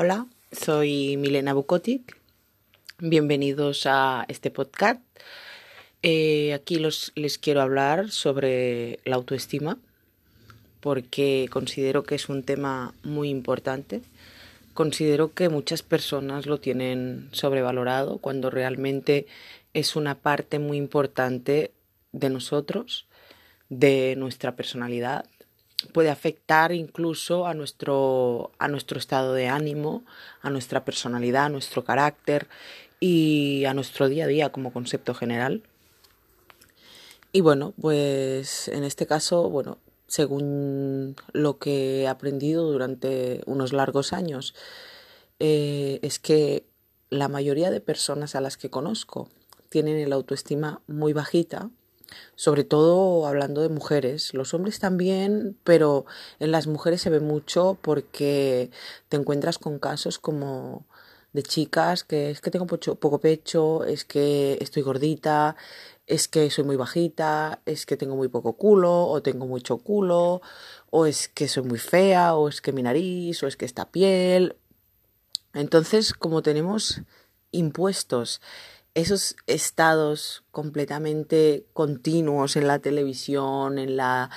Hola, soy Milena Bukotic. Bienvenidos a este podcast. Eh, aquí los, les quiero hablar sobre la autoestima porque considero que es un tema muy importante. Considero que muchas personas lo tienen sobrevalorado cuando realmente es una parte muy importante de nosotros, de nuestra personalidad, puede afectar incluso a nuestro, a nuestro estado de ánimo, a nuestra personalidad, a nuestro carácter y a nuestro día a día como concepto general. Y bueno, pues en este caso, bueno, según lo que he aprendido durante unos largos años, eh, es que la mayoría de personas a las que conozco tienen el autoestima muy bajita sobre todo hablando de mujeres. Los hombres también, pero en las mujeres se ve mucho porque te encuentras con casos como de chicas que es que tengo poco pecho, es que estoy gordita, es que soy muy bajita, es que tengo muy poco culo, o tengo mucho culo, o es que soy muy fea, o es que mi nariz, o es que esta piel. Entonces, como tenemos impuestos esos estados completamente continuos en la televisión, en la,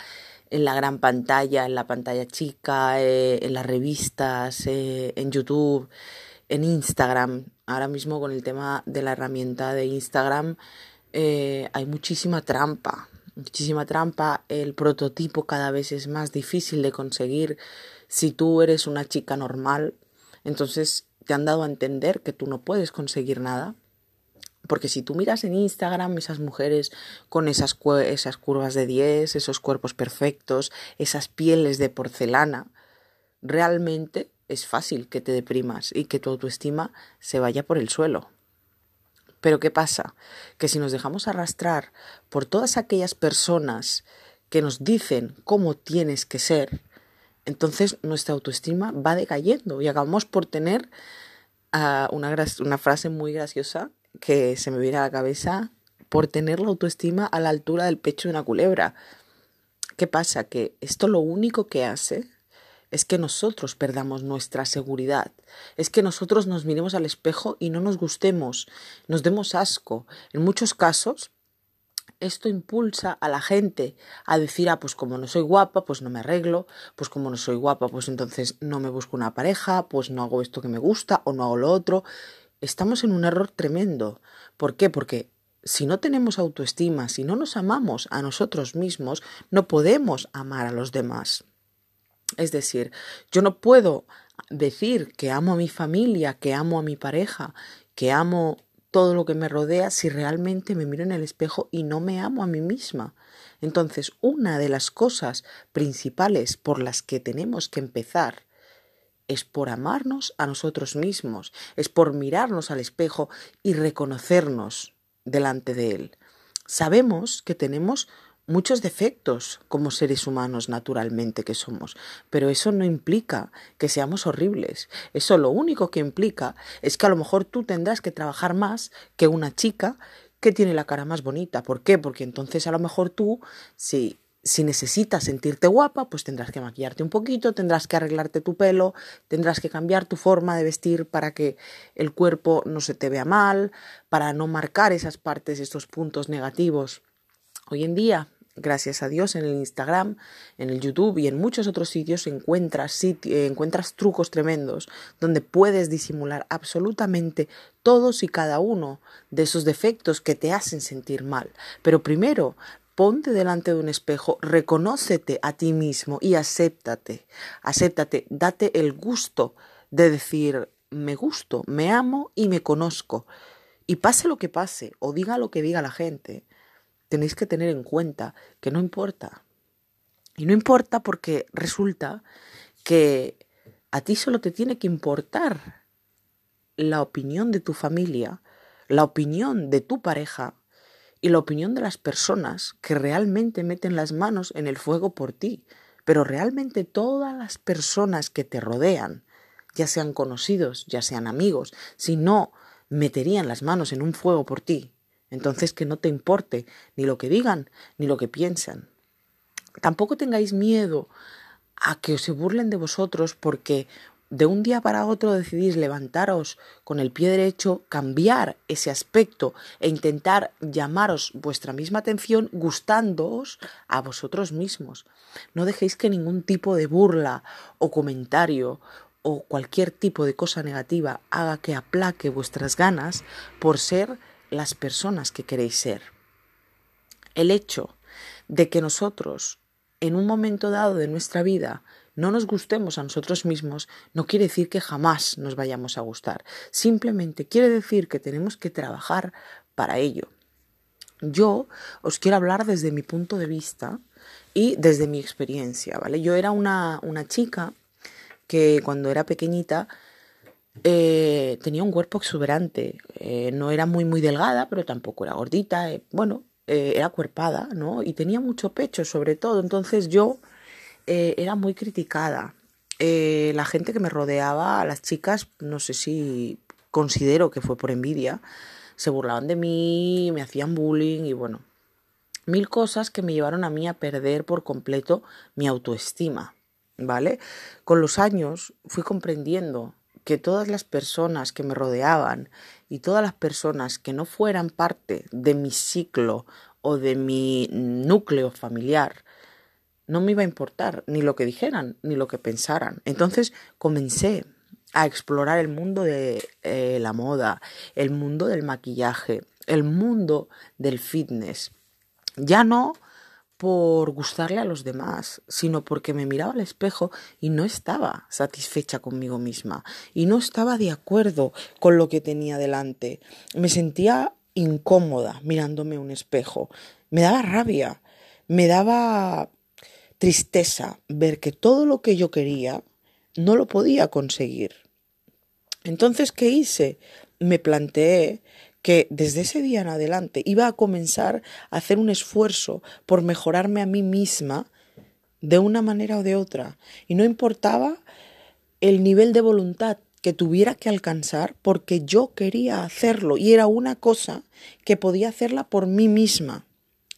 en la gran pantalla, en la pantalla chica, eh, en las revistas, eh, en YouTube, en Instagram. Ahora mismo con el tema de la herramienta de Instagram eh, hay muchísima trampa, muchísima trampa. El prototipo cada vez es más difícil de conseguir. Si tú eres una chica normal, entonces te han dado a entender que tú no puedes conseguir nada porque si tú miras en Instagram esas mujeres con esas, esas curvas de 10, esos cuerpos perfectos, esas pieles de porcelana, realmente es fácil que te deprimas y que tu autoestima se vaya por el suelo. Pero ¿qué pasa? Que si nos dejamos arrastrar por todas aquellas personas que nos dicen cómo tienes que ser, entonces nuestra autoestima va decayendo y acabamos por tener uh, una, una frase muy graciosa que se me viene a la cabeza por tener la autoestima a la altura del pecho de una culebra. ¿Qué pasa? Que esto lo único que hace es que nosotros perdamos nuestra seguridad, es que nosotros nos miremos al espejo y no nos gustemos, nos demos asco. En muchos casos, esto impulsa a la gente a decir, ah, pues como no soy guapa, pues no me arreglo, pues como no soy guapa, pues entonces no me busco una pareja, pues no hago esto que me gusta o no hago lo otro estamos en un error tremendo. ¿Por qué? Porque si no tenemos autoestima, si no nos amamos a nosotros mismos, no podemos amar a los demás. Es decir, yo no puedo decir que amo a mi familia, que amo a mi pareja, que amo todo lo que me rodea si realmente me miro en el espejo y no me amo a mí misma. Entonces, una de las cosas principales por las que tenemos que empezar es por amarnos a nosotros mismos, es por mirarnos al espejo y reconocernos delante de él. Sabemos que tenemos muchos defectos como seres humanos naturalmente que somos, pero eso no implica que seamos horribles. Eso lo único que implica es que a lo mejor tú tendrás que trabajar más que una chica que tiene la cara más bonita. ¿Por qué? Porque entonces a lo mejor tú, si si necesitas sentirte guapa, pues tendrás que maquillarte un poquito, tendrás que arreglarte tu pelo, tendrás que cambiar tu forma de vestir para que el cuerpo no se te vea mal, para no marcar esas partes, estos puntos negativos. Hoy en día, gracias a Dios, en el Instagram, en el YouTube y en muchos otros sitios encuentras, encuentras trucos tremendos donde puedes disimular absolutamente todos y cada uno de esos defectos que te hacen sentir mal. Pero primero ponte delante de un espejo, reconócete a ti mismo y acéptate, acéptate, date el gusto de decir, me gusto, me amo y me conozco. Y pase lo que pase, o diga lo que diga la gente, tenéis que tener en cuenta que no importa. Y no importa porque resulta que a ti solo te tiene que importar la opinión de tu familia, la opinión de tu pareja, y la opinión de las personas que realmente meten las manos en el fuego por ti. Pero realmente todas las personas que te rodean, ya sean conocidos, ya sean amigos, si no meterían las manos en un fuego por ti, entonces que no te importe ni lo que digan ni lo que piensan. Tampoco tengáis miedo a que se burlen de vosotros porque de un día para otro decidís levantaros con el pie derecho, cambiar ese aspecto e intentar llamaros vuestra misma atención gustándoos a vosotros mismos. No dejéis que ningún tipo de burla o comentario o cualquier tipo de cosa negativa haga que aplaque vuestras ganas por ser las personas que queréis ser. El hecho de que nosotros en un momento dado de nuestra vida no nos gustemos a nosotros mismos no quiere decir que jamás nos vayamos a gustar. Simplemente quiere decir que tenemos que trabajar para ello. Yo os quiero hablar desde mi punto de vista y desde mi experiencia, ¿vale? Yo era una, una chica que cuando era pequeñita eh, tenía un cuerpo exuberante. Eh, no era muy, muy delgada, pero tampoco era gordita. Eh, bueno, era cuerpada, ¿no? Y tenía mucho pecho, sobre todo. Entonces yo eh, era muy criticada. Eh, la gente que me rodeaba, las chicas, no sé si considero que fue por envidia, se burlaban de mí, me hacían bullying y bueno, mil cosas que me llevaron a mí a perder por completo mi autoestima, ¿vale? Con los años fui comprendiendo que todas las personas que me rodeaban y todas las personas que no fueran parte de mi ciclo o de mi núcleo familiar no me iba a importar ni lo que dijeran ni lo que pensaran. Entonces comencé a explorar el mundo de eh, la moda, el mundo del maquillaje, el mundo del fitness. Ya no por gustarle a los demás, sino porque me miraba al espejo y no estaba satisfecha conmigo misma y no estaba de acuerdo con lo que tenía delante. Me sentía incómoda mirándome un espejo. Me daba rabia, me daba tristeza ver que todo lo que yo quería no lo podía conseguir. Entonces, ¿qué hice? Me planteé que desde ese día en adelante iba a comenzar a hacer un esfuerzo por mejorarme a mí misma de una manera o de otra. Y no importaba el nivel de voluntad que tuviera que alcanzar porque yo quería hacerlo y era una cosa que podía hacerla por mí misma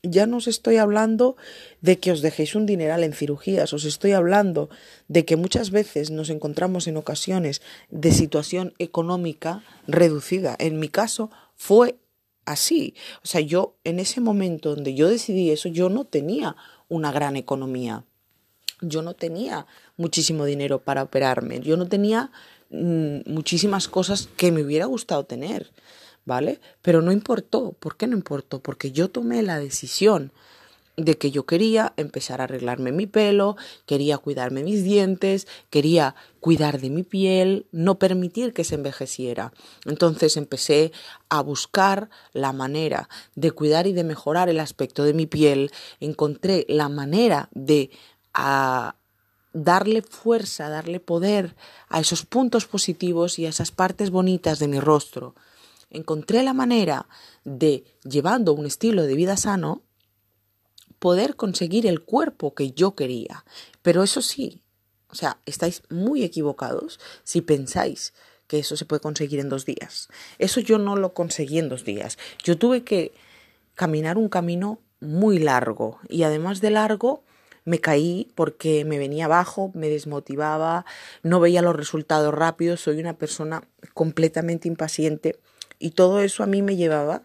ya no os estoy hablando de que os dejéis un dineral en cirugías, os estoy hablando de que muchas veces nos encontramos en ocasiones de situación económica reducida. En mi caso fue así. O sea, yo en ese momento donde yo decidí eso, yo no tenía una gran economía. Yo no tenía muchísimo dinero para operarme. Yo no tenía mm, muchísimas cosas que me hubiera gustado tener. ¿Vale? Pero no importó. ¿Por qué no importó? Porque yo tomé la decisión de que yo quería empezar a arreglarme mi pelo, quería cuidarme mis dientes, quería cuidar de mi piel, no permitir que se envejeciera. Entonces empecé a buscar la manera de cuidar y de mejorar el aspecto de mi piel, encontré la manera de a, darle fuerza, darle poder a esos puntos positivos y a esas partes bonitas de mi rostro encontré la manera de, llevando un estilo de vida sano, poder conseguir el cuerpo que yo quería. Pero eso sí, o sea, estáis muy equivocados si pensáis que eso se puede conseguir en dos días. Eso yo no lo conseguí en dos días. Yo tuve que caminar un camino muy largo y además de largo me caí porque me venía abajo, me desmotivaba, no veía los resultados rápidos, soy una persona completamente impaciente y todo eso a mí me llevaba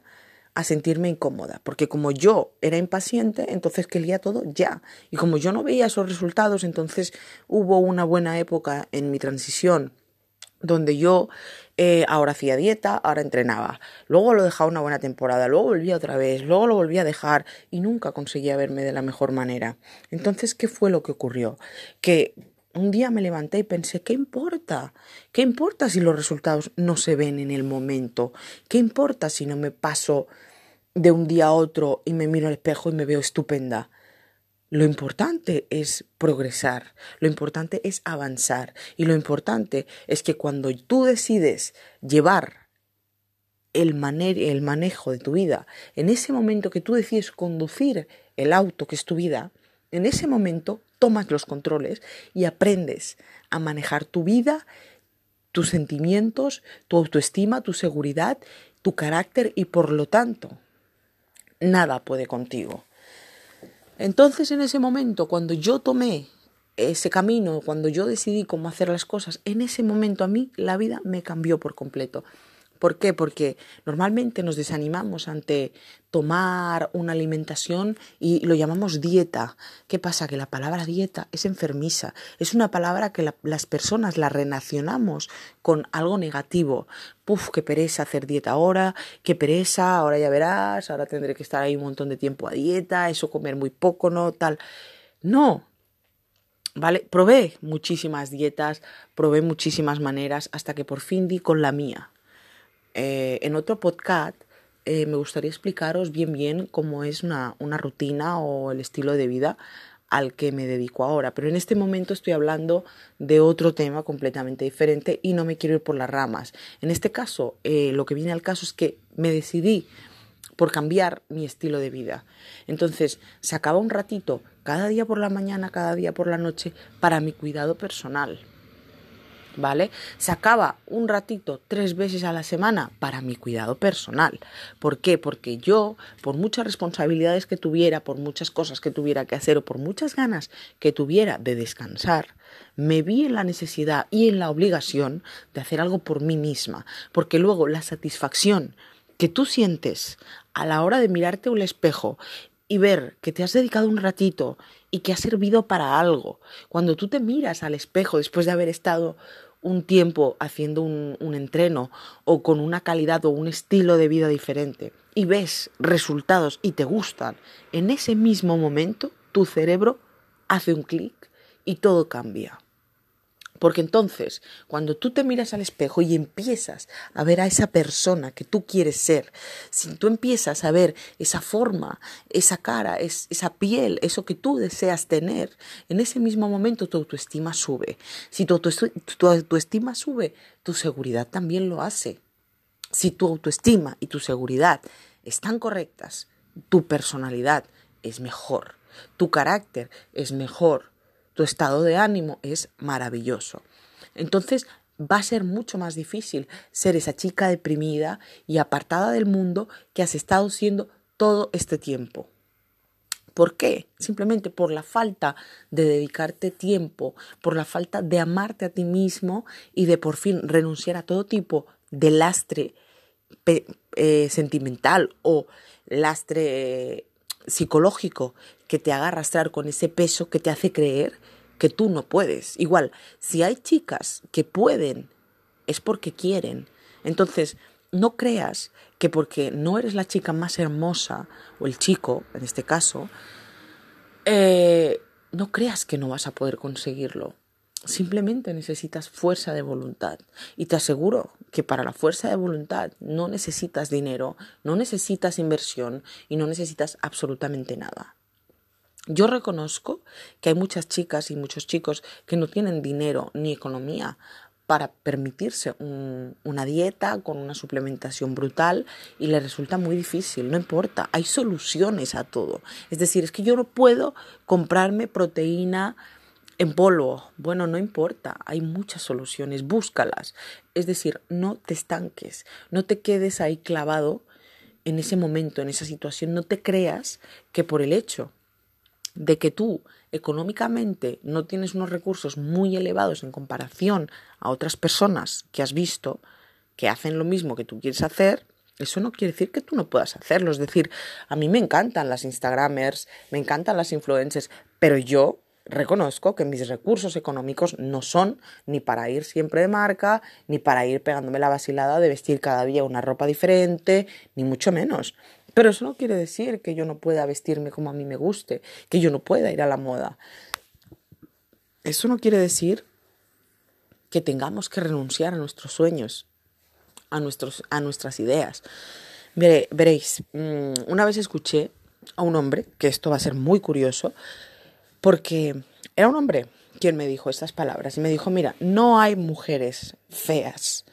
a sentirme incómoda, porque como yo era impaciente, entonces quería todo ya. Y como yo no veía esos resultados, entonces hubo una buena época en mi transición donde yo eh, ahora hacía dieta, ahora entrenaba. Luego lo dejaba una buena temporada, luego volvía otra vez, luego lo volví a dejar y nunca conseguía verme de la mejor manera. Entonces, ¿qué fue lo que ocurrió? Que un día me levanté y pensé, ¿qué importa? ¿Qué importa si los resultados no se ven en el momento? ¿Qué importa si no me paso de un día a otro y me miro al espejo y me veo estupenda? Lo importante es progresar, lo importante es avanzar y lo importante es que cuando tú decides llevar el, el manejo de tu vida, en ese momento que tú decides conducir el auto que es tu vida, en ese momento tomas los controles y aprendes a manejar tu vida, tus sentimientos, tu autoestima, tu seguridad, tu carácter y por lo tanto nada puede contigo. Entonces en ese momento, cuando yo tomé ese camino, cuando yo decidí cómo hacer las cosas, en ese momento a mí la vida me cambió por completo. ¿Por qué? Porque normalmente nos desanimamos ante tomar una alimentación y lo llamamos dieta. ¿Qué pasa? Que la palabra dieta es enfermiza, es una palabra que las personas la relacionamos con algo negativo. Puf, qué pereza hacer dieta ahora, qué pereza, ahora ya verás, ahora tendré que estar ahí un montón de tiempo a dieta, eso comer muy poco, ¿no? Tal. No, ¿vale? Probé muchísimas dietas, probé muchísimas maneras hasta que por fin di con la mía. Eh, en otro podcast eh, me gustaría explicaros bien bien cómo es una, una rutina o el estilo de vida al que me dedico ahora, pero en este momento estoy hablando de otro tema completamente diferente y no me quiero ir por las ramas. En este caso, eh, lo que viene al caso es que me decidí por cambiar mi estilo de vida. Entonces, sacaba un ratito cada día por la mañana, cada día por la noche para mi cuidado personal. ¿Vale? Sacaba un ratito tres veces a la semana para mi cuidado personal. ¿Por qué? Porque yo, por muchas responsabilidades que tuviera, por muchas cosas que tuviera que hacer o por muchas ganas que tuviera de descansar, me vi en la necesidad y en la obligación de hacer algo por mí misma. Porque luego la satisfacción que tú sientes a la hora de mirarte un espejo y ver que te has dedicado un ratito y que ha servido para algo, cuando tú te miras al espejo después de haber estado un tiempo haciendo un, entreno o con una calidad o un estilo de vida diferente y ves resultados y te gustan, en ese mismo momento tu cerebro hace un clic y todo cambia. Porque entonces, cuando tú te miras al espejo y empiezas a ver a esa persona que tú quieres ser, si tú empiezas a ver esa forma, esa cara, esa piel, eso que tú deseas tener, en ese mismo momento tu autoestima sube. Si tu, autoestima sube, tu seguridad también lo hace. Si tu autoestima y tu seguridad están correctas, tu personalidad es mejor, tu carácter es mejor, tu estado de ánimo es maravilloso. Entonces va a ser mucho más difícil ser esa chica deprimida y apartada del mundo que has estado siendo todo este tiempo. ¿Por qué? Simplemente por la falta de dedicarte tiempo, por la falta de amarte a ti mismo y de por fin renunciar a todo tipo de lastre eh, sentimental o lastre psicológico que te haga arrastrar con ese peso que te hace creer que tú no puedes. Igual, si hay chicas que pueden, es porque quieren. Entonces, no creas que porque no eres la chica más hermosa, o el chico, en este caso, eh, no creas que no vas a poder conseguirlo. Simplemente necesitas fuerza de voluntad. Y te aseguro que para la fuerza de voluntad no necesitas dinero, no necesitas inversión y no necesitas absolutamente nada. Yo reconozco que hay muchas chicas y muchos chicos que no tienen dinero ni economía para permitirse una dieta con una suplementación brutal y les resulta muy difícil, no importa, hay soluciones a todo. Es decir, es que yo no puedo comprarme proteína en polvo. Bueno, no importa, hay muchas soluciones, búscalas. Es decir, no te estanques, no te quedes ahí clavado en ese momento, en esa situación, no te creas que por el hecho de que tú económicamente no tienes unos recursos muy elevados en comparación a otras personas que has visto que hacen lo mismo que tú quieres hacer, eso no quiere decir que tú no puedas hacerlo. Es decir, a mí me encantan las Instagramers, me encantan las influencers, pero yo reconozco que mis recursos económicos no son ni para ir siempre de marca, ni para ir pegándome la vacilada de vestir cada día una ropa diferente, ni mucho menos. Pero eso no quiere decir que yo no pueda vestirme como a mí me guste, que yo no pueda ir a la moda. Eso no quiere decir que tengamos que renunciar a nuestros sueños, a, nuestros, a nuestras ideas. veréis, mm, una vez escuché a un hombre, que esto va a ser muy curioso, porque era un hombre quien me dijo estas palabras y me dijo, mira, no hay mujeres feas.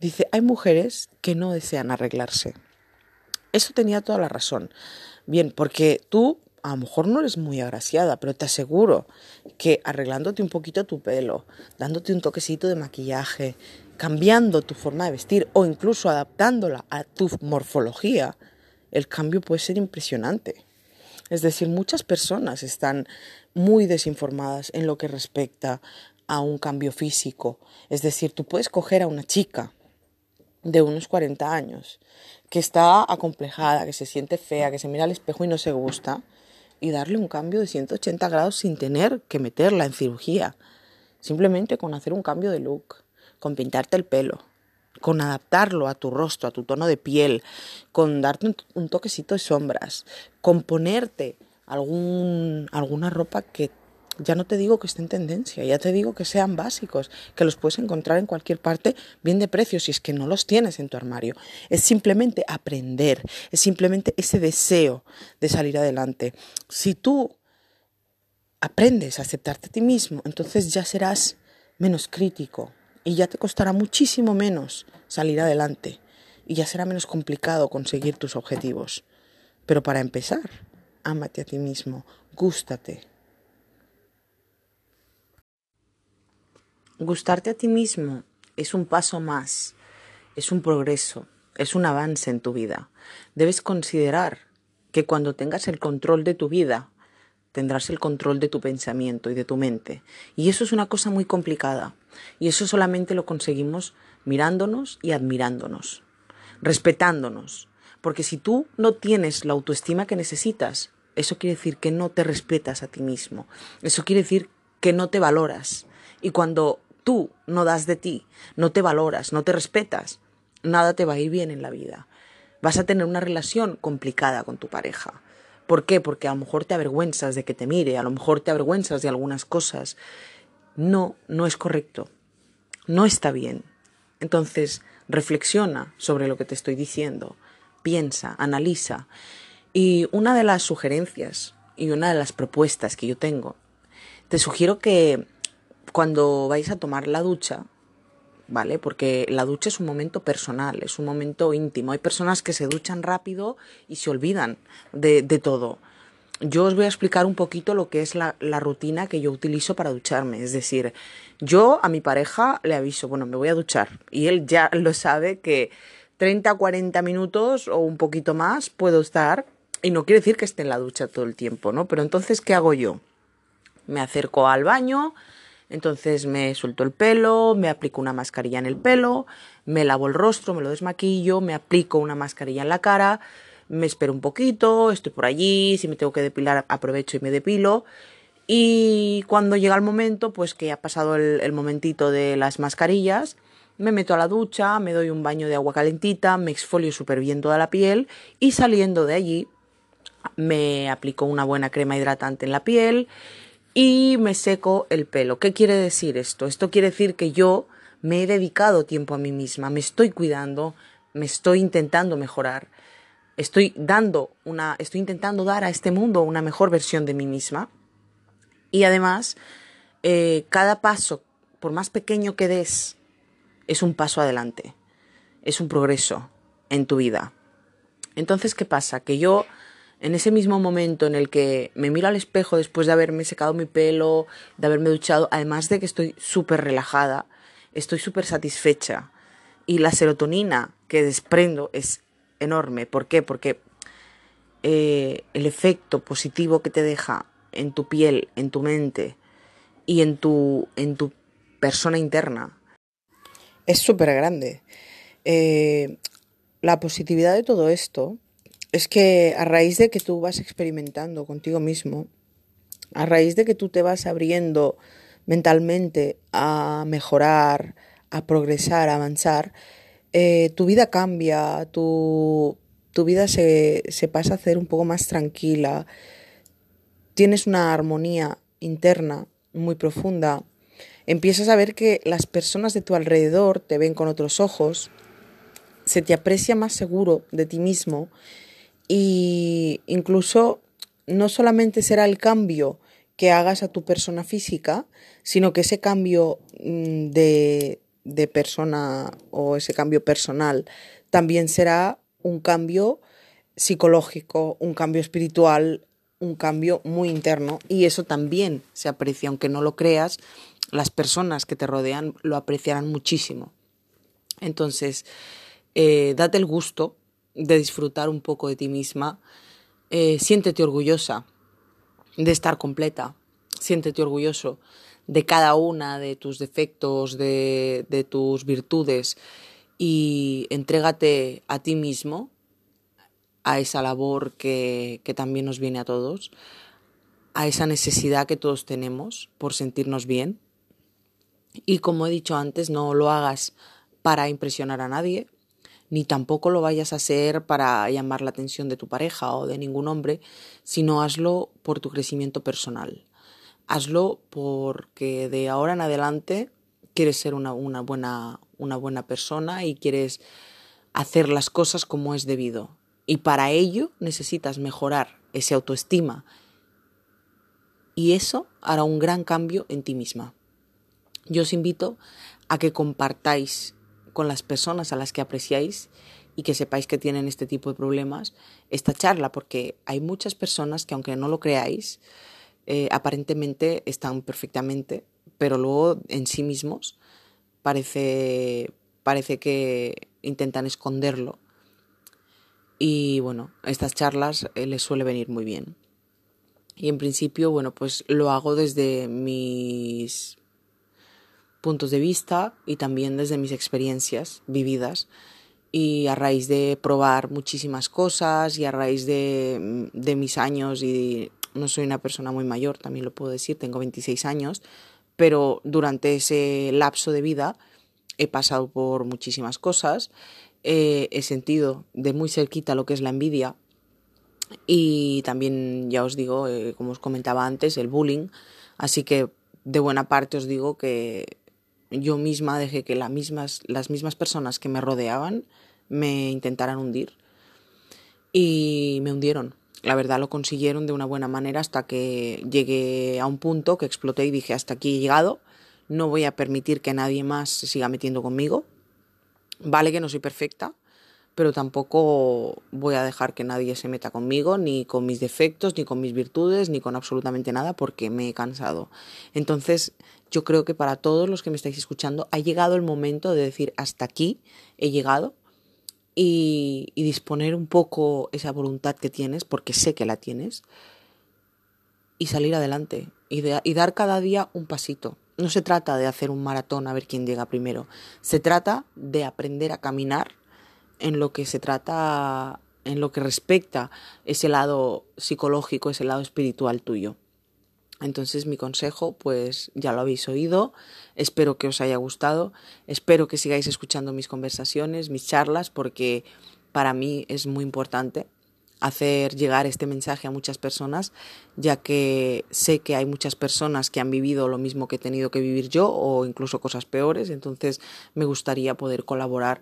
Dice, hay mujeres que no desean arreglarse. Eso tenía toda la razón. Bien, porque tú a lo mejor no eres muy agraciada, pero te aseguro que arreglándote un poquito tu pelo, dándote un toquecito de maquillaje, cambiando tu forma de vestir o incluso adaptándola a tu morfología, el cambio puede ser impresionante. Es decir, muchas personas están muy desinformadas en lo que respecta a un cambio físico. Es decir, tú puedes coger a una chica de unos 40 años que está acomplejada, que se siente fea, que se mira al espejo y no se gusta, y darle un cambio de 180 grados sin tener que meterla en cirugía. Simplemente con hacer un cambio de look, con pintarte el pelo, con adaptarlo a tu rostro, a tu tono de piel, con darte un, toquecito de sombras, con ponerte algún, alguna ropa que ya no te digo que esté en tendencia, ya te digo que sean básicos, que los puedes encontrar en cualquier parte bien de precio si es que no los tienes en tu armario. Es simplemente aprender, es simplemente ese deseo de salir adelante. Si tú aprendes a aceptarte a ti mismo, entonces ya serás menos crítico, y ya te costará muchísimo menos salir adelante y ya será menos complicado conseguir tus objetivos. Pero para empezar, ámate a ti mismo, gústate. Gustarte a ti mismo es un paso más, es un progreso, es un avance en tu vida. Debes considerar que cuando tengas el control de tu vida, tendrás el control de tu pensamiento y de tu mente. Y eso es una cosa muy complicada. Y eso solamente lo conseguimos mirándonos y admirándonos, respetándonos. Porque si tú no tienes la autoestima que necesitas, eso quiere decir que no te respetas a ti mismo. Eso quiere decir que no te valoras. Y cuando tú no das de ti, no te valoras, no te respetas, nada te va a ir bien en la vida. Vas a tener una relación complicada con tu pareja. ¿Por qué? Porque a lo mejor te avergüenzas de que te mire, a lo mejor te avergüenzas de algunas cosas no, no es correcto, no está bien. Entonces, reflexiona sobre lo que te estoy diciendo, piensa, analiza. Y una de las sugerencias y una de las propuestas que yo tengo, te sugiero que cuando vais a tomar la ducha, ¿vale? Porque la ducha es un momento personal, es un momento íntimo. Hay personas que se duchan rápido y se olvidan de, de todo yo os voy a explicar un poquito lo que es la, rutina que yo utilizo para ducharme. Es decir, yo a mi pareja le aviso, bueno, me voy a duchar. Y él ya lo sabe que 30, 40 minutos o un poquito más puedo estar. Y no quiere decir que esté en la ducha todo el tiempo, ¿no? Pero entonces, ¿qué hago yo? Me acerco al baño, entonces me suelto el pelo, me aplico una mascarilla en el pelo, me lavo el rostro, me lo desmaquillo, me aplico una mascarilla en la cara me espero un poquito, estoy por allí, si me tengo que depilar aprovecho y me depilo. Y cuando llega el momento, pues que ha pasado el, momentito de las mascarillas, me meto a la ducha, me doy un baño de agua calentita, me exfolio súper bien toda la piel y saliendo de allí me aplico una buena crema hidratante en la piel y me seco el pelo. ¿Qué quiere decir esto? Esto quiere decir que yo me he dedicado tiempo a mí misma, me estoy cuidando, me estoy intentando mejorar estoy dando una, estoy intentando dar a este mundo una mejor versión de mí misma. Y además, eh, cada paso, por más pequeño que des, es un paso adelante, es un progreso en tu vida. Entonces, ¿qué pasa? Que yo, en ese mismo momento en el que me miro al espejo después de haberme secado mi pelo, de haberme duchado, además de que estoy súper relajada, estoy súper satisfecha. Y la serotonina que desprendo es enorme. ¿Por qué? Porque eh, el efecto positivo que te deja en tu piel, en tu mente y en tu, en tu persona interna es súper grande. Eh, la positividad de todo esto es que a raíz de que tú vas experimentando contigo mismo, a raíz de que tú te vas abriendo mentalmente a mejorar, a progresar, a avanzar, eh, tu vida cambia, tu, tu vida se, se pasa a hacer un poco más tranquila, tienes una armonía interna muy profunda, empiezas a ver que las personas de tu alrededor te ven con otros ojos, se te aprecia más seguro de ti mismo y incluso no solamente será el cambio que hagas a tu persona física, sino que ese cambio mm, de, de persona o ese cambio personal también será un cambio psicológico, un cambio espiritual, un cambio muy interno y eso también se aprecia, aunque no lo creas, las personas que te rodean lo apreciarán muchísimo. Entonces, eh, date el gusto de disfrutar un poco de ti misma Eh, siéntete orgullosa de estar completa, siéntete orgulloso de cada una de tus defectos, de, de tus virtudes y entrégate a ti mismo, a esa labor que, que también nos viene a todos, a esa necesidad que todos tenemos por sentirnos bien. Y como he dicho antes, no lo hagas para impresionar a nadie, ni tampoco lo vayas a hacer para llamar la atención de tu pareja o de ningún hombre, sino hazlo por tu crecimiento personal. Hazlo porque de ahora en adelante quieres ser una, buena, una buena persona y quieres hacer las cosas como es debido. Y para ello necesitas mejorar esa autoestima. Y eso hará un gran cambio en ti misma. Yo os invito a que compartáis con las personas a las que apreciáis y que sepáis que tienen este tipo de problemas esta charla, porque hay muchas personas que aunque no lo creáis, eh, aparentemente están perfectamente, pero luego en sí mismos parece, parece que intentan esconderlo. Y bueno, estas charlas eh, les suele venir muy bien. Y en principio, bueno, pues lo hago desde mis puntos de vista y también desde mis experiencias vividas. Y a raíz de probar muchísimas cosas y a raíz de, de, mis años y no soy una persona muy mayor, también lo puedo decir, tengo 26 años, pero durante ese lapso de vida he pasado por muchísimas cosas, eh, he sentido de muy cerquita lo que es la envidia y también, ya os digo, eh, como os comentaba antes, el bullying, así que de buena parte os digo que yo misma dejé que las mismas, las mismas personas que me rodeaban me intentaran hundir y me hundieron. La verdad lo consiguieron de una buena manera hasta que llegué a un punto que exploté y dije hasta aquí he llegado, no voy a permitir que nadie más se siga metiendo conmigo. Vale que no soy perfecta, pero tampoco voy a dejar que nadie se meta conmigo, ni con mis defectos, ni con mis virtudes, ni con absolutamente nada, porque me he cansado. Entonces, yo creo que para todos los que me estáis escuchando ha llegado el momento de decir hasta aquí he llegado y, disponer un poco esa voluntad que tienes, porque sé que la tienes, y salir adelante y, de, y dar cada día un pasito. No se trata de hacer un maratón a ver quién llega primero, se trata de aprender a caminar en lo que se trata, en lo que respecta ese lado psicológico, ese lado espiritual tuyo. Entonces mi consejo, pues ya lo habéis oído, espero que os haya gustado, espero que sigáis escuchando mis conversaciones, mis charlas, porque para mí es muy importante hacer llegar este mensaje a muchas personas, ya que sé que hay muchas personas que han vivido lo mismo que he tenido que vivir yo o incluso cosas peores, entonces me gustaría poder colaborar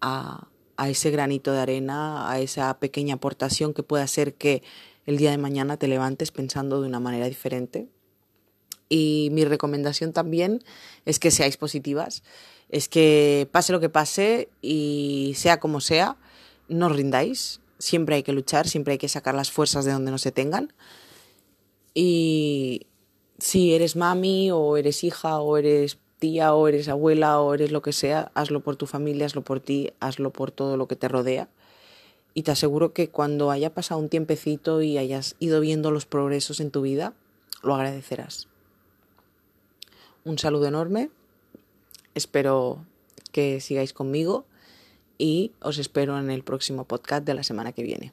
a, a ese granito de arena, a esa pequeña aportación que puede hacer que el día de mañana te levantes pensando de una manera diferente. Y mi recomendación también es que seáis positivas, es que pase lo que pase y sea como sea, no rindáis, siempre hay que luchar, siempre hay que sacar las fuerzas de donde no se tengan. Y si eres mami o eres hija o eres tía o eres abuela o eres lo que sea, hazlo por tu familia, hazlo por ti, hazlo por todo lo que te rodea. Y te aseguro que cuando haya pasado un tiempecito y hayas ido viendo los progresos en tu vida, lo agradecerás. Un saludo enorme, espero que sigáis conmigo y os espero en el próximo podcast de la semana que viene.